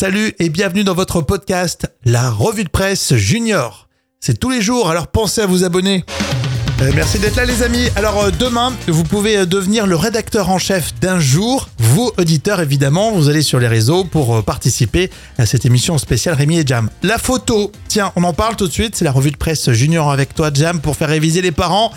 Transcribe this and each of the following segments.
Salut et bienvenue dans votre podcast, la revue de presse junior. C'est tous les jours, alors pensez à vous abonner. Euh, merci d'être là les amis. Alors euh, demain, vous pouvez euh, devenir le rédacteur en chef d'un jour. Vous, auditeurs évidemment, vous allez sur les réseaux pour participer à cette émission spéciale Rémi et Jam. La photo, tiens, on en parle tout de suite. C'est la revue de presse junior avec toi Jam pour faire réviser les parents.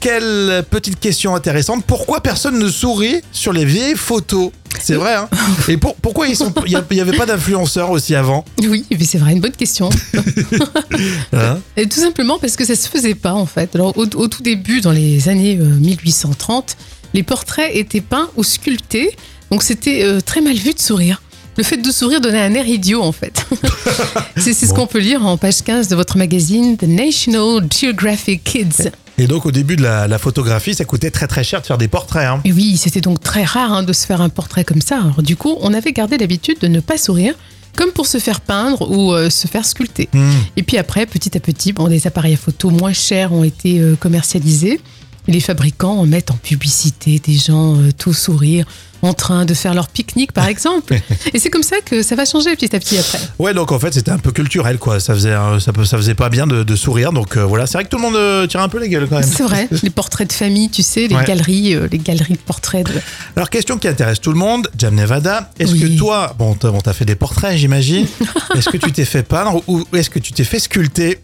Quelle petite question intéressante. Pourquoi personne ne sourit sur les vieilles photos c'est vrai, hein Et pour- pourquoi ils sont, il n'y avait pas d'influenceurs aussi avant? Oui, mais c'est vrai, une bonne question. hein? Et tout simplement parce que ça se faisait pas en fait. Alors au, au tout début, dans les années euh, 1830, les portraits étaient peints ou sculptés, donc c'était euh, très mal vu de sourire. Le fait de sourire donnait un air idiot en fait. c'est ce qu'on peut lire en page 15 de votre magazine The National Geographic Kids. Et donc au début de la, la photographie, ça coûtait très très cher de faire des portraits. Hein. Et oui, c'était donc très rare hein, de se faire un portrait comme ça. Alors du coup, on avait gardé l'habitude de ne pas sourire, comme pour se faire peindre ou euh, se faire sculpter. Hmm. Et puis après, petit à petit, bon, des appareils à photo moins chers ont été euh, commercialisés. Et les fabricants en mettent en publicité des gens euh, tout sourire, en train de faire leur pique-nique, par exemple. Et c'est comme ça que ça va changer petit à petit après. Ouais, donc en fait c'était un peu culturel quoi. Ça faisait, ça, ça faisait pas bien de, de sourire. Donc euh, voilà, c'est vrai que tout le monde euh, tire un peu les gueules quand même. C'est vrai, les portraits de famille, tu sais, les Ouais. galeries, euh, les galeries de portraits. de- Alors question qui intéresse tout le monde, Jam Nevada. Est-ce Oui. que toi, bon, t'as bon, fait des portraits, j'imagine. est-ce que tu t'es fait peindre ou est-ce que tu t'es fait sculpter?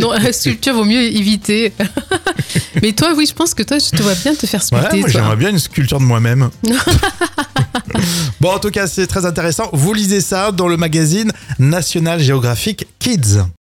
Non, sculpture vaut mieux éviter. Mais toi, oui, je pense que toi, je te vois bien te faire Ouais, sculpter. moi toi. j'aimerais bien une sculpture de moi-même. bon, en tout cas, c'est très intéressant. Vous lisez ça dans le magazine National Geographic Kids.